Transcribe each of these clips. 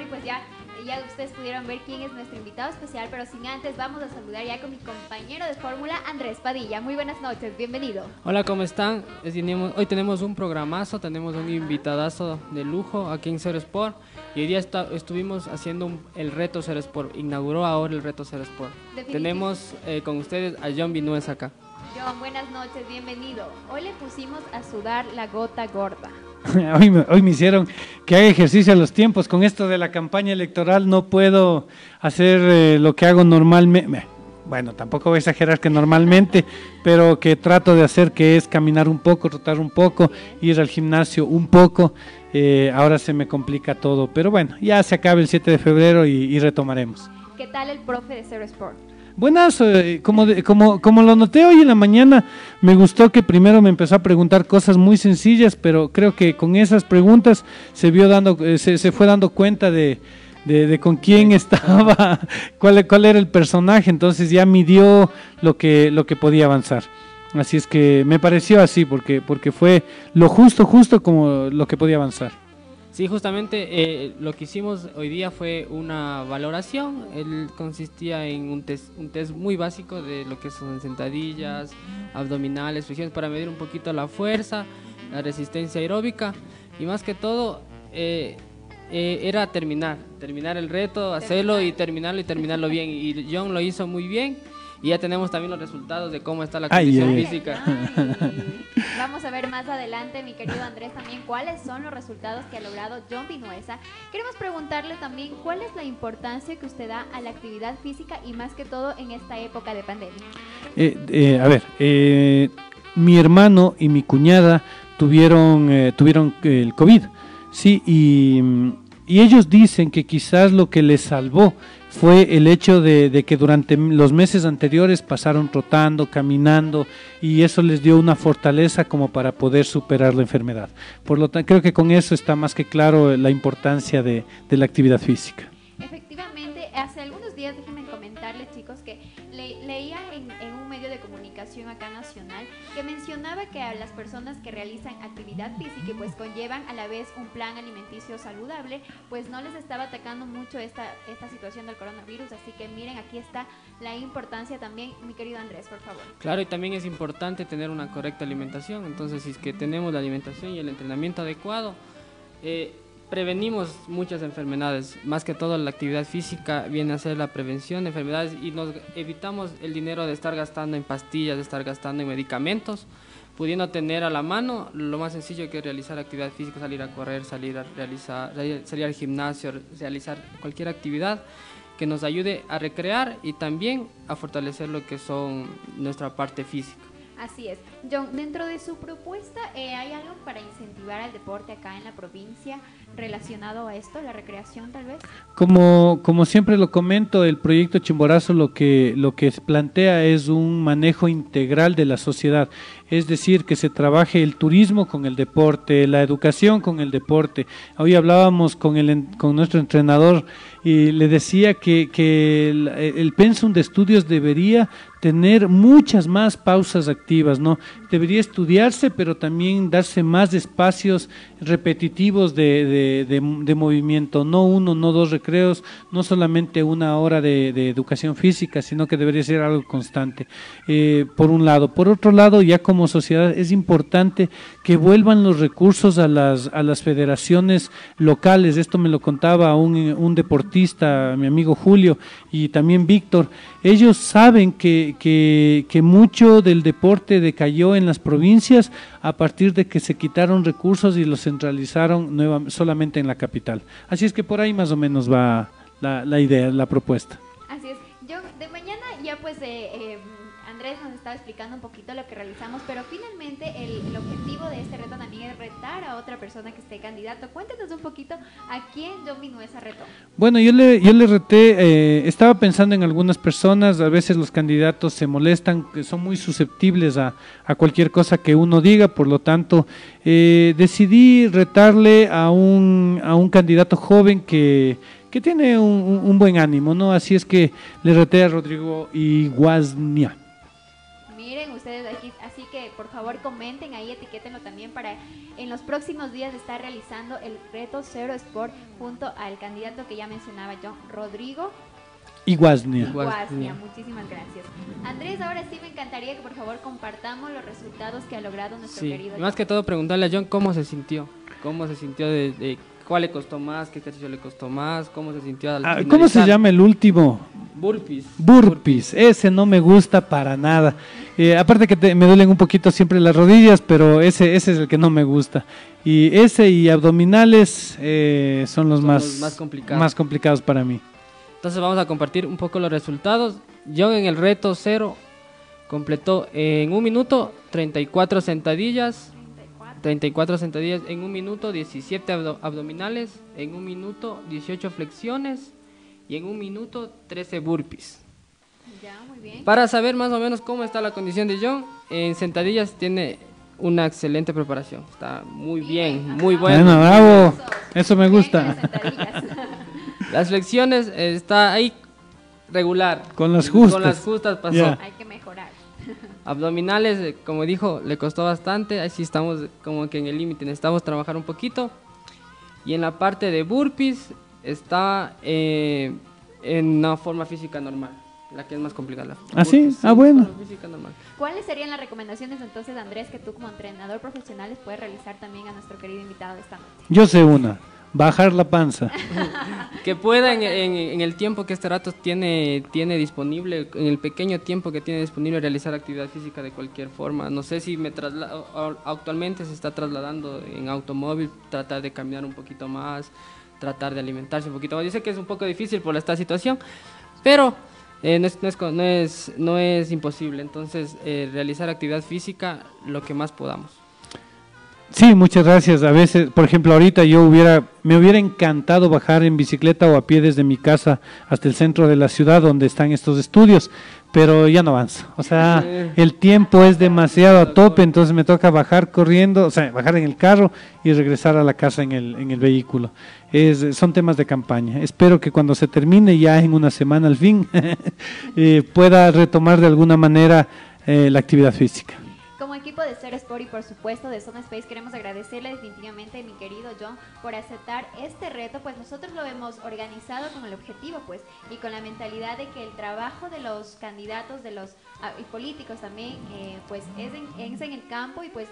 Y pues ya ya ustedes pudieron ver quién es nuestro invitado especial, pero sin antes vamos a saludar ya con mi compañero de fórmula, Andrés Padilla. Muy buenas noches, bienvenido. Hola, ¿cómo están? Hoy tenemos un programazo, tenemos un invitadazo de lujo aquí en Cero Sport y hoy día estuvimos haciendo el reto Cero Sport, inauguró ahora el reto Cero Sport. Tenemos eh, con ustedes a John Vinuez acá. John, buenas noches, bienvenido. Hoy le pusimos a sudar la gota gorda. hoy, me, hoy me hicieron que haga ejercicio a los tiempos. Con esto de la campaña electoral no puedo hacer eh, lo que hago normalmente. Bueno, tampoco voy a exagerar que normalmente, pero que trato de hacer que es caminar un poco, trotar un poco, ir al gimnasio un poco. Eh, ahora se me complica todo, pero bueno, ya se acaba el 7 de febrero y, y retomaremos. ¿Qué tal el profe de Zero Sport? Buenas, eh, como, como, como lo noté hoy en la mañana, me gustó que primero me empezó a preguntar cosas muy sencillas, pero creo que con esas preguntas se vio dando, eh, se, se, fue dando cuenta de, de, con quién estaba, cuál, cuál era el personaje, entonces ya midió lo que, lo que podía avanzar. Así es que me pareció así, porque, porque fue lo justo, justo como lo que podía avanzar. Sí, justamente eh, lo que hicimos hoy día fue una valoración. Él consistía en un test, un test muy básico de lo que son sentadillas, abdominales, flexiones para medir un poquito la fuerza, la resistencia aeróbica y más que todo eh, eh, era terminar, terminar el reto, hacerlo y terminarlo y terminarlo bien. Y John lo hizo muy bien y ya tenemos también los resultados de cómo está la condición física. Vamos a ver más adelante, mi querido Andrés, también cuáles son los resultados que ha logrado John Vinuesa. Queremos preguntarle también cuál es la importancia que usted da a la actividad física y más que todo en esta época de pandemia. Eh, eh, a ver, eh, mi hermano y mi cuñada tuvieron, tuvieron el COVID, sí, y, y ellos dicen que quizás lo que les salvó fue el hecho de, que durante los meses anteriores pasaron trotando, caminando y eso les dio una fortaleza como para poder superar la enfermedad. Por lo tanto, creo que con eso está más que claro la importancia de, la actividad física. Efectivamente, hace algunos días, déjenme comentarles chicos, que leía en, en un medio de comunicación acá nacional que mencionaba que a las personas que realizan actividad física y pues conllevan a la vez un plan alimenticio saludable, pues no les estaba atacando mucho esta, esta situación del coronavirus. Así que miren, aquí está la importancia también, mi querido Andrés, por favor. Claro, y también es importante tener una correcta alimentación. Entonces, si es que tenemos la alimentación y el entrenamiento adecuado, eh, prevenimos muchas enfermedades. Más que todo la actividad física viene a ser la prevención de enfermedades y nos evitamos el dinero de estar gastando en pastillas, de estar gastando en medicamentos, pudiendo tener a la mano lo más sencillo que realizar actividad física, salir a correr, salir a realizar, salir al gimnasio, realizar cualquier actividad que nos ayude a recrear y también a fortalecer lo que son nuestra parte física. Así es. John, dentro de su propuesta, eh, ¿hay algo para incentivar al deporte acá en la provincia relacionado a esto, la recreación tal vez? Como, como siempre lo comento, el proyecto Chimborazo lo que, lo que plantea es un manejo integral de la sociedad, es decir, que se trabaje el turismo con el deporte, la educación con el deporte. Hoy hablábamos con, el, con nuestro entrenador y le decía que, que el, pensum de estudios debería tener muchas más pausas activas, ¿no? Debería estudiarse, pero también darse más espacios repetitivos de, de, movimiento, no uno, no dos recreos, no solamente una hora de, educación física, sino que debería ser algo constante, eh, por un lado. Por otro lado, ya como sociedad es importante que vuelvan los recursos a las, a las federaciones locales, esto me lo contaba un, un deportista, mi amigo Julio, y también Víctor, ellos saben que, que, mucho del deporte decayó en las provincias a partir de que se quitaron recursos y los centralizaron solamente en la capital. Así es que por ahí más o menos va la, la idea, la propuesta. Así es. Yo de mañana ya pues eh, eh Nos estaba explicando un poquito lo que realizamos, pero finalmente el, objetivo de este reto también es retar a otra persona que esté candidato. Cuéntenos un poquito a quién dominó ese reto. Bueno, yo le, yo le reté, eh, estaba pensando en algunas personas, a veces los candidatos se molestan, que son muy susceptibles a, a cualquier cosa que uno diga, por lo tanto eh, decidí retarle a un, a un candidato joven que que tiene un, un, buen ánimo, ¿no? Así es que le reté a Rodrigo Iguaznia miren ustedes aquí, así que por favor comenten ahí, etiquétenlo también para en los próximos días estar realizando el reto Cero Sport junto al candidato que ya mencionaba John, Rodrigo Iguaznia. Iguaznia. Muchísimas gracias. Andrés, ahora sí me encantaría que por favor compartamos los resultados que ha logrado nuestro Sí, querido más John. que todo preguntarle a John cómo se sintió, cómo se sintió de, de cuál le costó más, qué ejercicio le costó más, cómo se sintió al Ah, ¿Cómo se llama el último? Burpees. Burpees. Ese no me gusta para nada. Eh, aparte que te- me duelen un poquito siempre las rodillas, pero ese, ese es el que no me gusta. Y ese y abdominales eh, son los Son más, los más complicados. más complicados para mí. Entonces vamos a compartir un poco los resultados. John en el reto cero completó en un minuto 34 sentadillas, 34 sentadillas en un minuto, 17 abdo- abdominales, en un minuto 18 flexiones y en un minuto 13 burpees. Ya, muy bien. Para saber más o menos cómo está la condición de John, en sentadillas tiene una excelente preparación. Está muy bien, muy Bueno, bueno. bravo. Eso me con gusta. las flexiones eh, está ahí regular. Con las Con justas. las justas pasó. Hay que mejorar. Abdominales, eh, como dijo, le costó bastante. Ahí sí estamos como que en el límite. Necesitamos trabajar un poquito. Y en la parte de burpees está eh, en una forma física normal. La que es más complicada. la ¿Ah, sí? burpees, Ah, bueno. forma física normal. ¿Cuáles serían las recomendaciones entonces, Andrés, que tú como entrenador profesional les puedes realizar también a nuestro querido invitado de esta noche? Yo sé una. Bajar la panza. Que pueda en, en- el tiempo que este rato tiene, tiene disponible, en el pequeño tiempo que tiene disponible, realizar actividad física de cualquier forma. No sé si me trasla- o- o- actualmente se está trasladando en automóvil, tratar de caminar un poquito más, tratar de alimentarse un poquito más. Yo sé que es un poco difícil por esta situación, pero eh, no, es, no, es, no, es, no es imposible. Entonces, eh, realizar actividad física lo que más podamos. Sí, muchas gracias. A veces, por ejemplo, ahorita yo hubiera, me hubiera encantado bajar en bicicleta o a pie desde mi casa hasta el centro de la ciudad donde están estos estudios, pero ya no avanzo. O sea, el tiempo es demasiado a tope, entonces me toca bajar corriendo, o sea, bajar en el carro y regresar a la casa en el, en el vehículo. Es, son temas de campaña. Espero que cuando se termine, ya en una semana al fin, eh, pueda retomar de alguna manera eh, la actividad física. Equipo de Ser Sport y por supuesto de Zona Space queremos agradecerle definitivamente mi querido John por aceptar este reto, pues nosotros lo hemos organizado con el objetivo pues y con la mentalidad de que el trabajo de los candidatos de los ah, y políticos también eh, pues es en, es en el campo y pues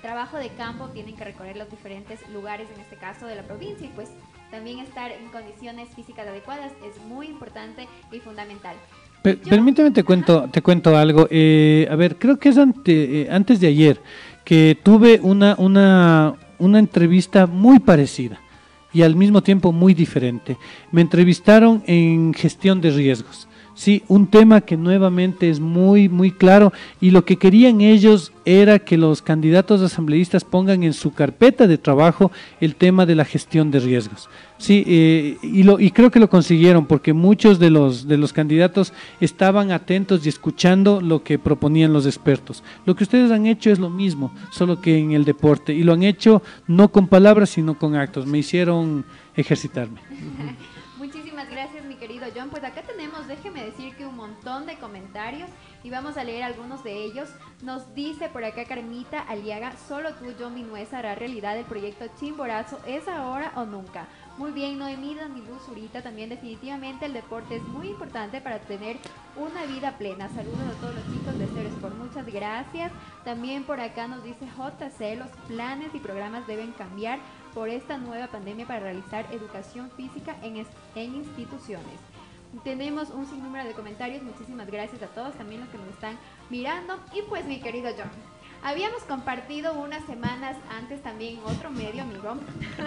trabajo de campo tienen que recorrer los diferentes lugares en este caso de la provincia y pues también estar en condiciones físicas adecuadas es muy importante y fundamental. Yo- permíteme te cuento, te cuento algo. Eh, a ver, creo que es ante- eh, antes de ayer que tuve una, una, una entrevista muy parecida y al mismo tiempo muy diferente. Me entrevistaron en gestión de riesgos. Sí, un tema que nuevamente es muy, muy claro y lo que querían ellos era que los candidatos asambleístas pongan en su carpeta de trabajo el tema de la gestión de riesgos. Sí, eh, y, lo, y creo que lo consiguieron porque muchos de los, de los candidatos estaban atentos y escuchando lo que proponían los expertos. Lo que ustedes han hecho es lo mismo, solo que en el deporte y lo han hecho no con palabras sino con actos. Me hicieron ejercitarme. Muchísimas gracias, mi querido John. Pues acá déjeme decir que un montón de comentarios y vamos a leer algunos de ellos. Nos dice por acá Carmita Aliaga, solo tú, John Minuesa, hará realidad el proyecto Chimborazo, ¿es ahora o nunca? Muy bien, Noemí Daniluz Zurita, también definitivamente el deporte es muy importante para tener una vida plena. Saludos a todos los chicos de Ser Sport, muchas gracias. También por acá nos dice JC, los planes y programas deben cambiar por esta nueva pandemia para realizar educación física en, en instituciones. Tenemos un sinnúmero de comentarios, muchísimas gracias a todos, también los que nos están mirando. Y pues mi querido John, habíamos compartido unas semanas antes también otro medio, amigo.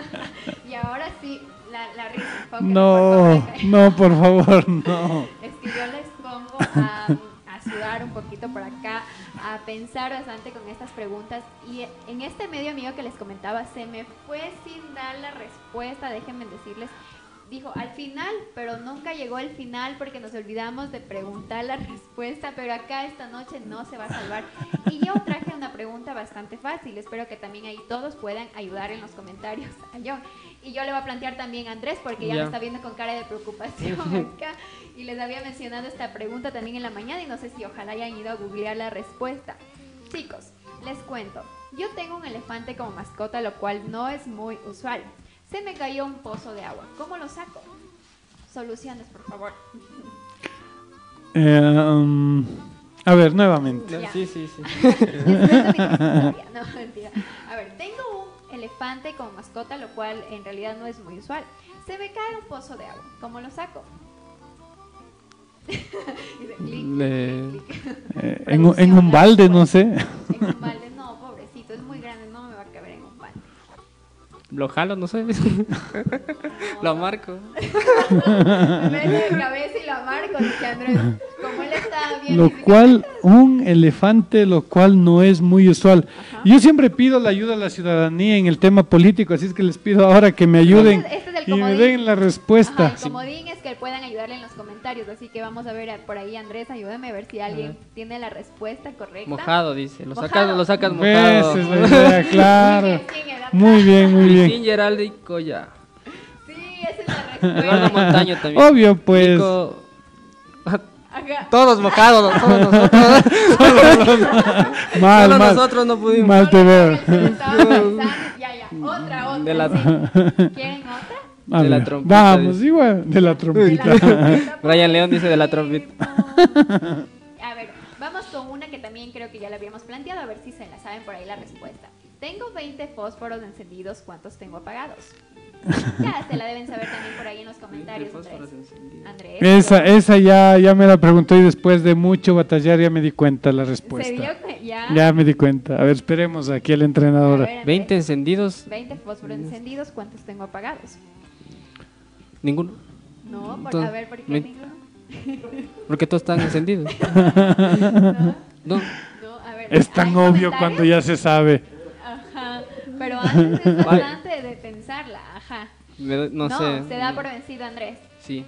y ahora sí, la, la risa. No, no, por favor, no. Es que yo les pongo a, a sudar un poquito por acá, a pensar bastante con estas preguntas. Y en este medio amigo que les comentaba, se me fue sin dar la respuesta. Déjenme decirles dijo al final, pero nunca llegó el final porque nos olvidamos de preguntar la respuesta, pero acá esta noche no se va a salvar. Y yo traje una pregunta bastante fácil, espero que también ahí todos puedan ayudar en los comentarios a John. Y yo le voy a plantear también a Andrés porque ya, Ya. me está viendo con cara de preocupación acá. Y les había mencionado esta pregunta también en la mañana y no sé si ojalá hayan ido a googlear la respuesta. Chicos, les cuento. Yo tengo un elefante como mascota, lo cual no es muy usual. Se me cayó un pozo de agua. ¿Cómo lo saco? Soluciones, por favor. Eh, um, a ver, nuevamente. Ya. Sí, sí, sí. No, mentira. A ver, tengo un elefante como mascota, lo cual en realidad no es muy usual. Se me cae un pozo de agua. ¿Cómo lo saco? Dice, clic, Le- clic, clic. Eh, en, un- en un balde, no sé. En un balde, Lo jalo, no sé. Lo marco. Me meto de cabeza y la marco, dice Andrés. Como él está bien. Lo cual, un elefante, lo cual no es muy usual. Yo siempre pido la ayuda a la ciudadanía en el tema político, así es que les pido ahora que me ayuden Este es- es el y me den la Ajá, respuesta. el comodín es que puedan ayudarle en los comentarios, así que vamos a ver por ahí, Andrés, ayúdame a ver si alguien tiene la respuesta correcta. Mojado, dice. Lo sacas, Mojado. lo sacas mojado. Esa es la idea, claro. Muy bien. Muy bien, Geraldo y Coya. Sí, esa es la Eduardo respuesta. Montaño también. Obvio, pues. Nico- Ajá. Todos mojados, todos nosotros. Mal, Solo mal. nosotros no pudimos. Mal te veo. Ya, ya, otra, otra. De la- sí. ¿Quieren otra? A De la trompita, Vamos, dice. igual, de la De trompita. la trompeta, Brian León dice de la trompeta. A ver, vamos con una que también creo que ya la habíamos planteado, a ver si se la saben por ahí la respuesta. Tengo 20 fósforos encendidos, ¿cuántos tengo apagados? Ya se la deben saber también por ahí en los comentarios, Andrés. Andrés. Esa, esa ya, ya me la preguntó y después de mucho batallar ya me di cuenta la ¿Se respuesta. dio ya? Ya me di cuenta. A ver, esperemos aquí al A entrenador. ver, Andrés. 20 encendidos, 20 fósforos encendidos, ¿cuántos tengo apagados? ninguno. No, por- a Entonces, ver, ¿por qué me- ninguno? Porque todos están encendidos. No, No, a ver. Es tan ¿hay obvio cuando ya se sabe. Pero antes es bastante de pensarla, ajá. no, No, sé. se da por vencido Andrés. Sí.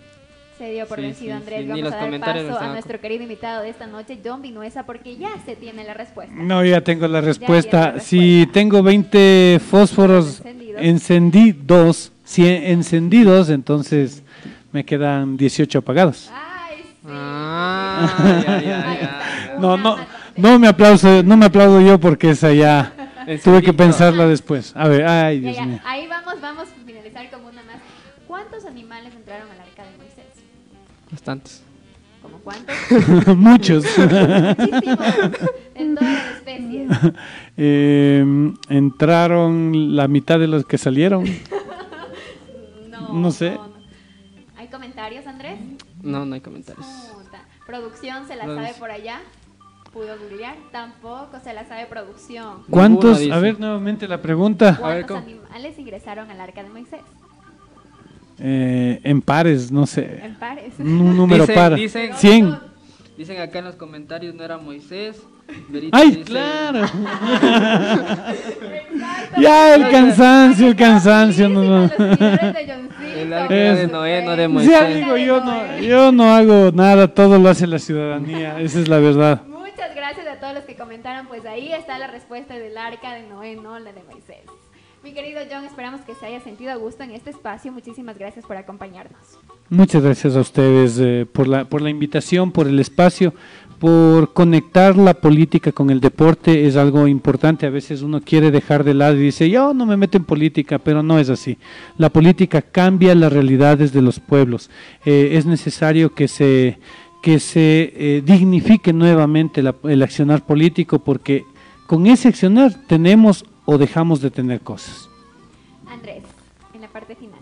Se dio por Sí, vencido sí, Andrés. sí, Vamos a dar paso a nuestro querido invitado de esta noche, John Vinuesa, porque ya se tiene la respuesta. No, ya tengo la respuesta. la Si tengo 20 fósforos Encendidos. encendidos, si encendidos, entonces me quedan 18 apagados. Ay, sí. Ah, ya, ya, No, no, no me aplauso, no me aplaudo yo porque esa ya tuve que pensarla después. A ver, ay, Dios ya. mío. Ahí vamos, vamos a finalizar con una más. ¿Cuántos animales entraron al arca de Moisés? Bastantes. ¿Cómo cuántos? Muchos. Muchísimos. En todas las especies. Eh, entraron la mitad de los que salieron. No, No sé. no. ¿Hay comentarios, Andrés? No, no hay comentarios. Puta. ¿Producción se la sabe por allá? ¿Pudo googlear? Tampoco se la sabe producción. ¿Cuántos? A ver, nuevamente la pregunta. A ver, ¿Cuántos ¿cómo? animales ingresaron al arca de Moisés? Eh, en pares, no sé. En pares. Un número Dicen- par. dicen- 100. Dicen acá en los comentarios no era Moisés. Berito ¡Ay, dice- claro! ya, el cansancio, el cansancio. No, no. El arca de. Noé, no de Sí, Moisés. amigo, yo no, yo no hago nada, todo lo hace la ciudadanía, esa es la verdad. Todos los que comentaron. Pues ahí está la respuesta del arca de Noé, no la de Moisés. Mi querido John, esperamos que se haya sentido a gusto en este espacio. Muchísimas gracias por acompañarnos. Muchas gracias a ustedes eh, por, la, por la invitación, por el espacio, por conectar la política con el deporte. Es algo importante. A veces uno quiere dejar de lado y dice, yo no me meto en política, pero no es así. La política cambia las realidades de los pueblos. Eh, es necesario que se, que se eh, dignifique nuevamente la- el accionar político porque con ese accionar tenemos o dejamos de tener cosas. Andrés, en la parte final.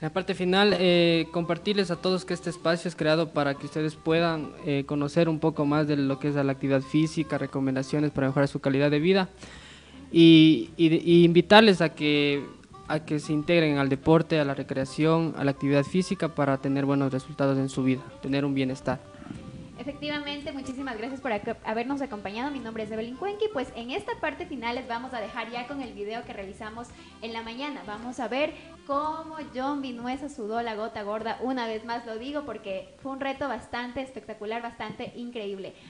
En la parte final, eh, compartirles a todos que este espacio es creado para que ustedes puedan eh, conocer un poco más de lo que es la actividad física, recomendaciones para mejorar su calidad de vida y, y- y invitarles a que, a que se integren al deporte, a la recreación, a la actividad física para tener buenos resultados en su vida, tener un bienestar. Efectivamente, muchísimas gracias por habernos acompañado. Mi nombre es Evelyn Cuenqui. Pues en esta parte final les vamos a dejar ya con el video que realizamos en la mañana. Vamos a ver cómo John Vinuesa sudó la gota gorda. Una vez más lo digo porque fue un reto bastante espectacular, bastante increíble.